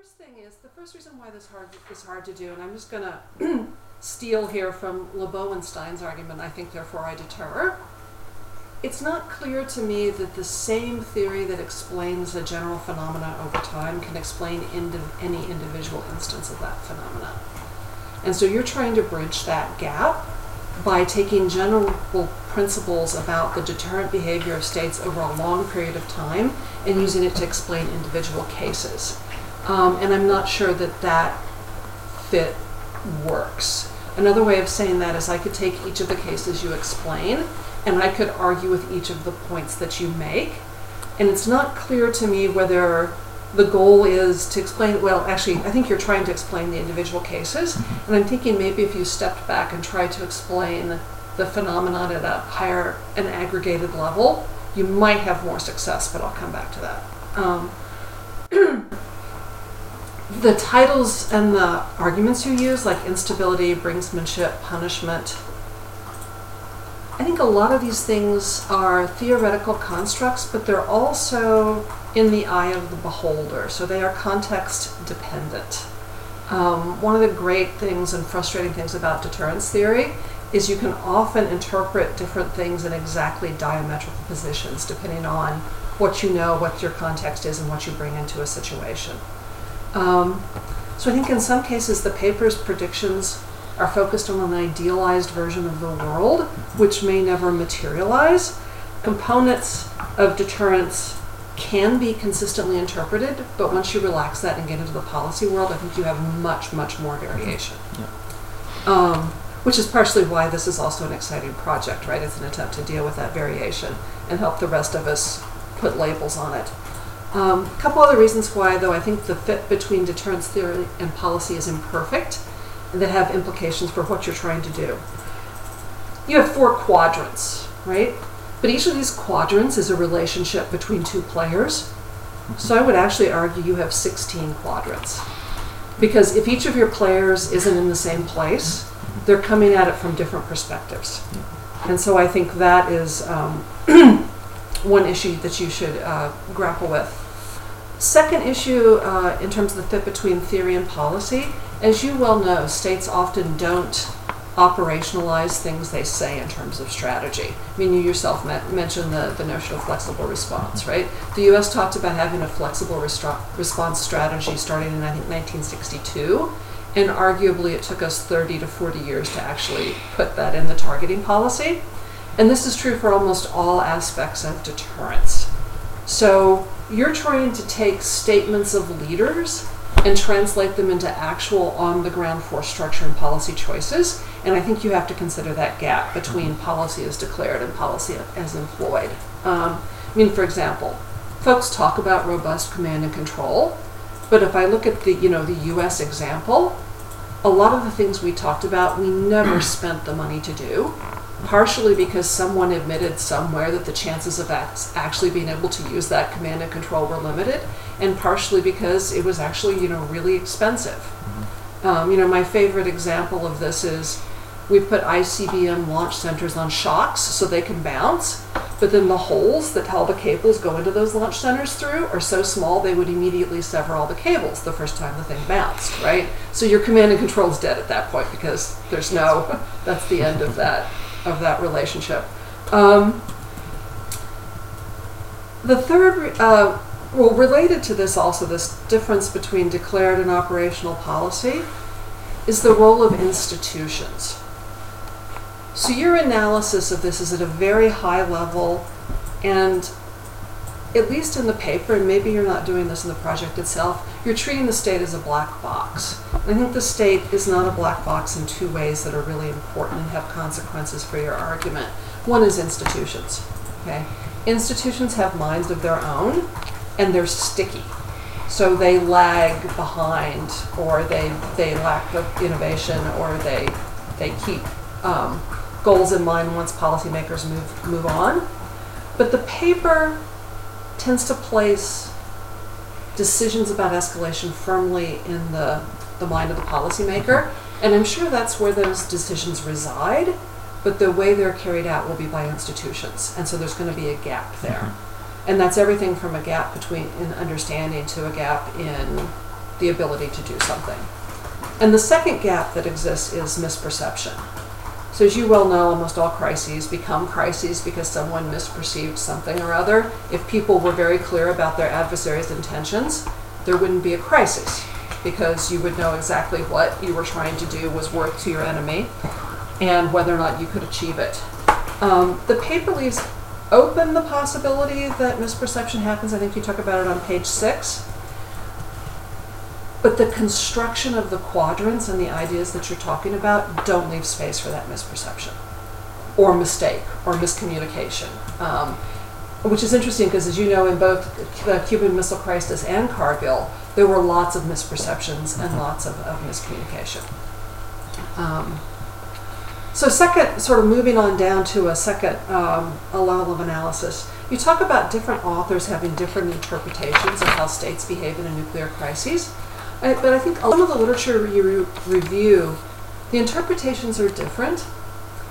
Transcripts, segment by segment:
first thing is the first reason why this hard is hard to do, and I'm just going to steal here from Lebow and Stein's argument. I think, therefore, I deter. It's not clear to me that the same theory that explains a general phenomena over time can explain indi- any individual instance of that phenomena. And so you're trying to bridge that gap by taking general principles about the deterrent behavior of states over a long period of time and using it to explain individual cases. Um, and I'm not sure that that fit works. Another way of saying that is I could take each of the cases you explain and I could argue with each of the points that you make. And it's not clear to me whether the goal is to explain, well, actually, I think you're trying to explain the individual cases. And I'm thinking maybe if you stepped back and tried to explain the phenomenon at a higher and aggregated level, you might have more success, but I'll come back to that. Um, the titles and the arguments you use, like instability, brinksmanship, punishment, I think a lot of these things are theoretical constructs, but they're also in the eye of the beholder, so they are context dependent. Um, one of the great things and frustrating things about deterrence theory is you can often interpret different things in exactly diametrical positions depending on what you know, what your context is, and what you bring into a situation. Um, so I think in some cases the paper's predictions are focused on an idealized version of the world, which may never materialize. Components of deterrence can be consistently interpreted, but once you relax that and get into the policy world, I think you have much, much more variation. Yeah. Um, which is partially why this is also an exciting project, right? It's an attempt to deal with that variation and help the rest of us put labels on it. A um, couple other reasons why, though, I think the fit between deterrence theory and policy is imperfect and that have implications for what you're trying to do. You have four quadrants, right? But each of these quadrants is a relationship between two players. So I would actually argue you have 16 quadrants. Because if each of your players isn't in the same place, they're coming at it from different perspectives. And so I think that is um, one issue that you should uh, grapple with. Second issue, uh, in terms of the fit between theory and policy, as you well know, states often don't operationalize things they say in terms of strategy. I mean, you yourself mentioned the, the notion of flexible response, right? The US talked about having a flexible restro- response strategy starting in, I think, 1962. And arguably, it took us 30 to 40 years to actually put that in the targeting policy. And this is true for almost all aspects of deterrence. So, you're trying to take statements of leaders and translate them into actual on the ground force structure and policy choices. And I think you have to consider that gap between policy as declared and policy as employed. Um, I mean, for example, folks talk about robust command and control, but if I look at the you know the U.S. example, a lot of the things we talked about we never spent the money to do partially because someone admitted somewhere that the chances of actually being able to use that command and control were limited, and partially because it was actually, you know, really expensive. Mm-hmm. Um, you know, my favorite example of this is we put ICBM launch centers on shocks so they can bounce, but then the holes that all the cables go into those launch centers through are so small they would immediately sever all the cables the first time the thing bounced, right? So your command and control is dead at that point because there's no, that's the end of that of that relationship. Um, the third, uh, well, related to this also, this difference between declared and operational policy is the role of institutions. So your analysis of this is at a very high level, and at least in the paper, and maybe you're not doing this in the project itself, you're treating the state as a black box. I think the state is not a black box in two ways that are really important and have consequences for your argument. One is institutions. Okay, institutions have minds of their own, and they're sticky, so they lag behind, or they they lack the innovation, or they they keep um, goals in mind once policymakers move move on. But the paper tends to place decisions about escalation firmly in the, the mind of the policymaker. And I'm sure that's where those decisions reside, but the way they're carried out will be by institutions. And so there's going to be a gap there. Mm-hmm. And that's everything from a gap between in understanding to a gap in the ability to do something. And the second gap that exists is misperception. So, as you well know, almost all crises become crises because someone misperceived something or other. If people were very clear about their adversary's intentions, there wouldn't be a crisis because you would know exactly what you were trying to do was worth to your enemy and whether or not you could achieve it. Um, the paper leaves open the possibility that misperception happens. I think you talk about it on page six. But the construction of the quadrants and the ideas that you're talking about don't leave space for that misperception or mistake or miscommunication. Um, which is interesting because, as you know, in both the Cuban Missile Crisis and Kargil, there were lots of misperceptions and lots of, of miscommunication. Um, so, second, sort of moving on down to a second um, a level of analysis, you talk about different authors having different interpretations of how states behave in a nuclear crisis. I, but I think some of the literature you re- review, the interpretations are different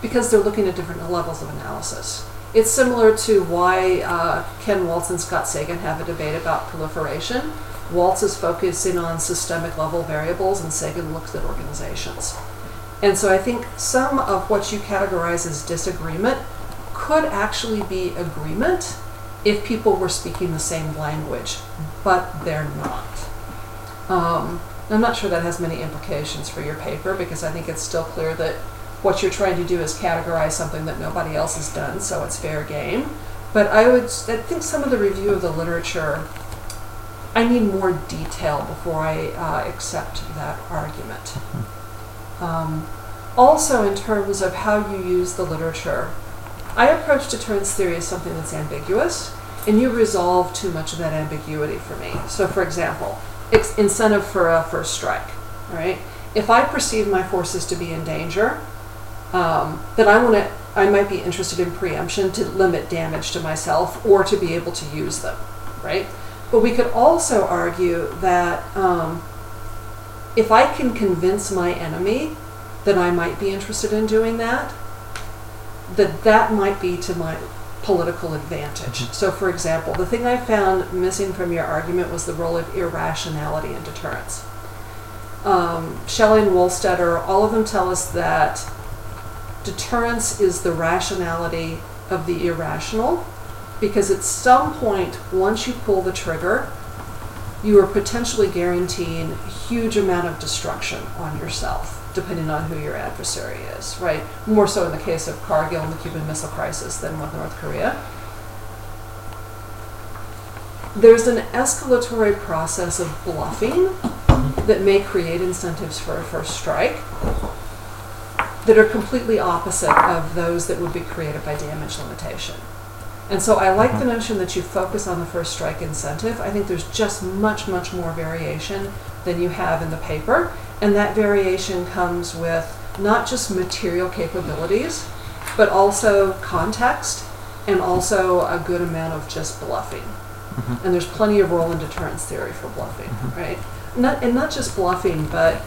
because they're looking at different levels of analysis. It's similar to why uh, Ken Waltz and Scott Sagan have a debate about proliferation. Waltz is focusing on systemic level variables, and Sagan looks at organizations. And so I think some of what you categorize as disagreement could actually be agreement if people were speaking the same language, but they're not. Um, I'm not sure that has many implications for your paper because I think it's still clear that what you're trying to do is categorize something that nobody else has done, so it's fair game. But I would, I think some of the review of the literature, I need more detail before I uh, accept that argument. Um, also, in terms of how you use the literature, I approach deterrence theory as something that's ambiguous, and you resolve too much of that ambiguity for me. So, for example, ex- incentive for a first strike, right? If I perceive my forces to be in danger, um, then I want to. I might be interested in preemption to limit damage to myself or to be able to use them, right? But we could also argue that um, if I can convince my enemy that I might be interested in doing that, that that might be to my political advantage. So, for example, the thing I found missing from your argument was the role of irrationality in deterrence. Um, Schelling and Wohlstetter, all of them tell us that deterrence is the rationality of the irrational, because at some point, once you pull the trigger, you are potentially guaranteeing a huge amount of destruction on yourself depending on who your adversary is, right? More so in the case of Kargil and the Cuban Missile Crisis than with North Korea. There's an escalatory process of bluffing that may create incentives for a first strike that are completely opposite of those that would be created by damage limitation. And so I like the notion that you focus on the first strike incentive. I think there's just much, much more variation than you have in the paper. And that variation comes with not just material capabilities, but also context and also a good amount of just bluffing. Mhm. And there's plenty of role in deterrence theory for bluffing, Mhm. right? Not, and not just bluffing, but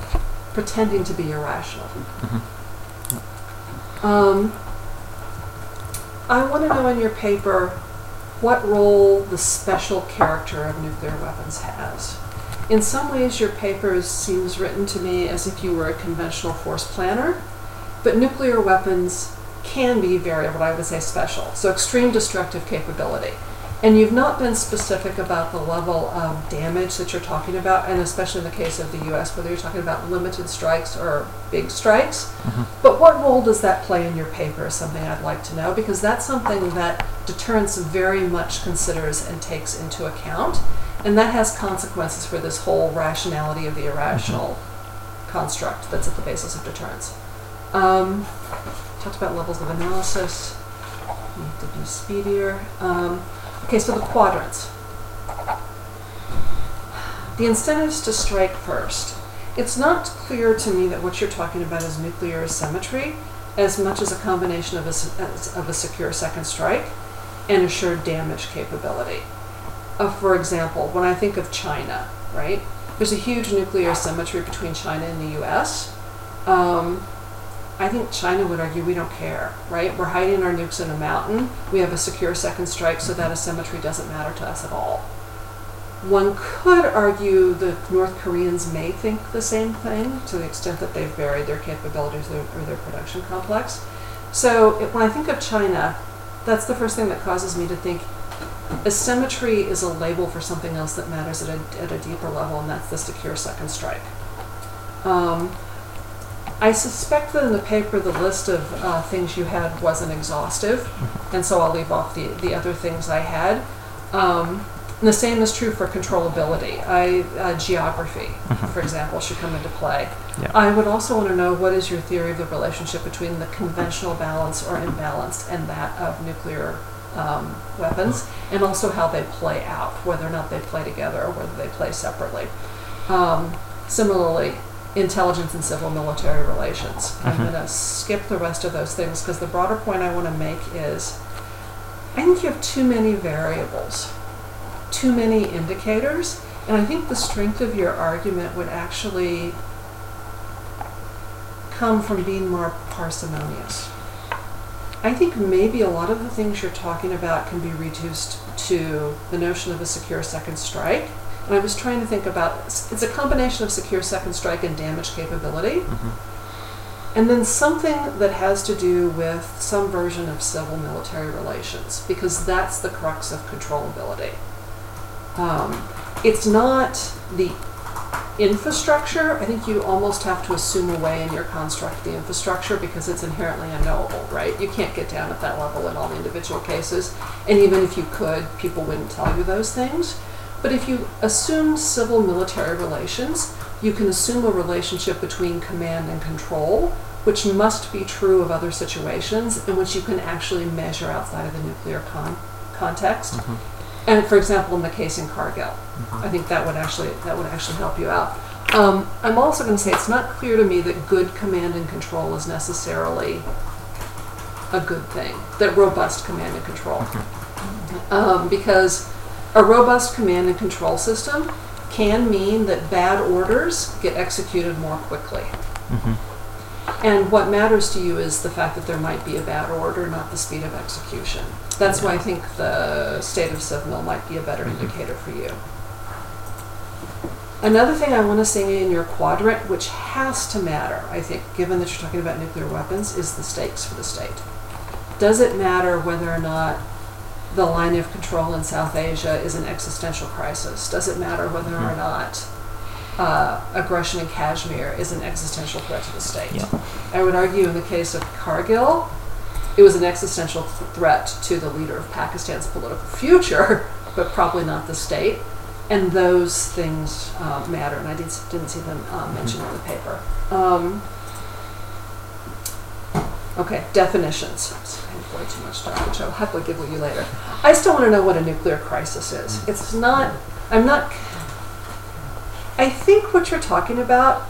pretending to be irrational. Mhm. Um, I want to know in your paper what role the special character of nuclear weapons has. In some ways, your paper seems written to me as if you were a conventional force planner, but nuclear weapons can be very, what I would say, special. So, extreme destructive capability. And you've not been specific about the level of damage that you're talking about, and especially in the case of the US, whether you're talking about limited strikes or big strikes. Mhm. But what role does that play in your paper is something I'd like to know because that's something that deterrence very much considers and takes into account. And that has consequences for this whole rationality of the irrational construct that's at the basis of deterrence. Um, talked about levels of analysis. Need to be speedier. Um, okay, so the quadrants. The incentives to strike first. It's not clear to me that what you're talking about is nuclear asymmetry as much as a combination of a, of a secure second strike and assured damage capability. Uh, for example, when I think of China, right, there's a huge nuclear symmetry between China and the US. Um, I think China would argue we don't care, right? We're hiding our nukes in a mountain. We have a secure second strike, so that asymmetry doesn't matter to us at all. One could argue the North Koreans may think the same thing to the extent that they've varied their capabilities or, or their production complex. So it, when I think of China, that's the first thing that causes me to think asymmetry is a label for something else that matters at a, at a deeper level, and that's the secure second strike. Um, I suspect that in the paper the list of uh, things you had wasn't exhaustive, and so I'll leave off the, the other things I had. Um, the same is true for controllability. I, uh, geography, for example, should come into play. Yeah. I would also want to know what is your theory of the relationship between the conventional balance or imbalance and that of nuclear um, weapons, and also how they play out, whether or not they play together or whether they play separately. Um, similarly, intelligence and civil military relations. I'm Mhm. going to skip the rest of those things because the broader point I want to make is I think you have too many variables, too many indicators, and I think the strength of your argument would actually come from being more parsimonious. I think maybe a lot of the things you're talking about can be reduced to the notion of a secure second strike. And I was trying to think about it's a combination of secure second strike and damage capability. Mhm. And then something that has to do with some version of civil military relations, because that's the crux of controllability. Um, it's not the infrastructure. I think you almost have to assume away in your construct the infrastructure because it's inherently unknowable, right? You can't get down at that level in all the individual cases. And even if you could, people wouldn't tell you those things. But if you assume civil military relations, you can assume a relationship between command and control, which must be true of other situations and which you can actually measure outside of the nuclear con- context. Mhm. And for example, in the case in Kargil, Mhm. I think that would actually that would actually help you out. Um, I'm also going to say it's not clear to me that good command and control is necessarily a good thing. That robust command and control, um, because a robust command and control system can mean that bad orders get executed more quickly. Mhm. And what matters to you is the fact that there might be a bad order, not the speed of execution. That's why I think the state of CivMil might be a better Mhm. indicator for you. Another thing I want to say in your quadrant, which has to matter, I think, given that you're talking about nuclear weapons, is the stakes for the state. Does it matter whether or not the line of control in South Asia is an existential crisis? Does it matter whether or not uh, aggression in Kashmir is an existential threat to the state? Yeah. I would argue in the case of Kargil, it was an existential threat to the leader of Pakistan's political future, but probably not the state. And those things uh, matter, and I did, didn't see them uh, mentioned in the paper. Um, okay, definitions. I have way too much time, which I'll happily give you later. I still want to know what a nuclear crisis is. It's not, I'm not, I think what you're talking about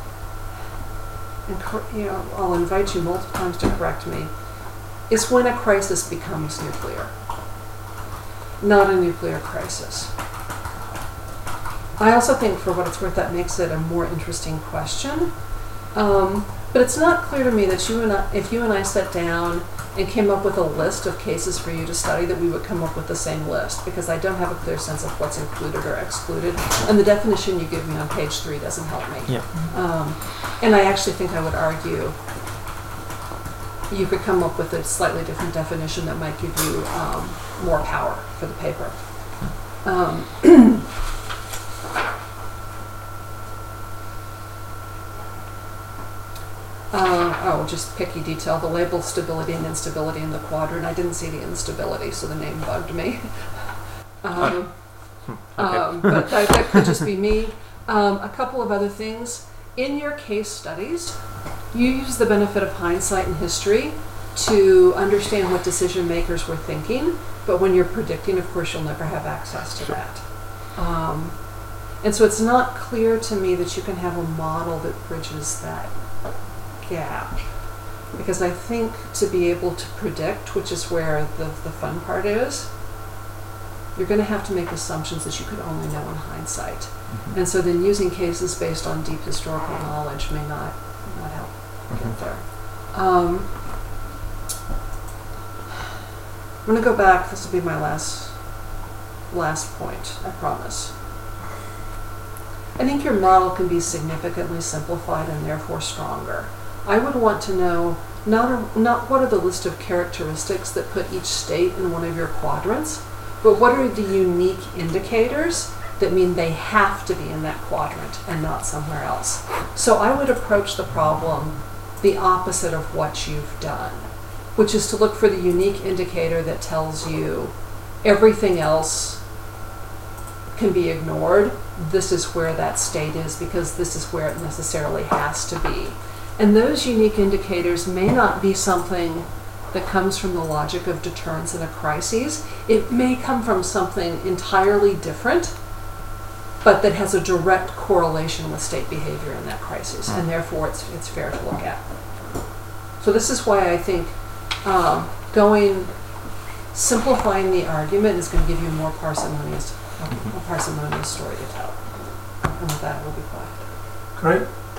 and cor- you know, I'll invite you multiple times to correct me, is when a crisis becomes nuclear, not a nuclear crisis. I also think, for what it's worth, that makes it a more interesting question. Um, but it's not clear to me that you and I, if you and I sat down and came up with a list of cases for you to study, that we would come up with the same list because I don't have a clear sense of what's included or excluded, and the definition you give me on page three doesn't help me. Yeah. Um, and I actually think I would argue you could come up with a slightly different definition that might give you um, more power for the paper. Um, uh, oh, just picky detail. The label stability and instability in the quadrant. I didn't see the instability, so the name bugged me. Um, Hmm, Okay. um, but that, that could just be me. Um, a couple of other things. In your case studies, you use the benefit of hindsight and history to understand what decision makers were thinking, but when you're predicting, of course, you'll never have access to Sure. that. Um, and so it's not clear to me that you can have a model that bridges that gap. Because I think to be able to predict, which is where the, the fun part is, you're going to have to make assumptions that you could only know in hindsight. Mhm. And so then using cases based on deep historical knowledge may not, There. Um, I'm going to go back. This will be my last last point, I promise. I think your model can be significantly simplified and therefore stronger. I would want to know not, a, not what are the list of characteristics that put each state in one of your quadrants, but what are the unique indicators that mean they have to be in that quadrant and not somewhere else. So I would approach the problem the opposite of what you've done, which is to look for the unique indicator that tells you everything else can be ignored. This is where that state is because this is where it necessarily has to be. And those unique indicators may not be something that comes from the logic of deterrence in a crisis. It may come from something entirely different, but that has a direct correlation with state behavior in that crisis, and therefore it's, it's fair to look at. So this is why I think um, going, simplifying the argument is going to give you a more parsimonious, a parsimonious story to tell. And with that, we'll be quiet. Great.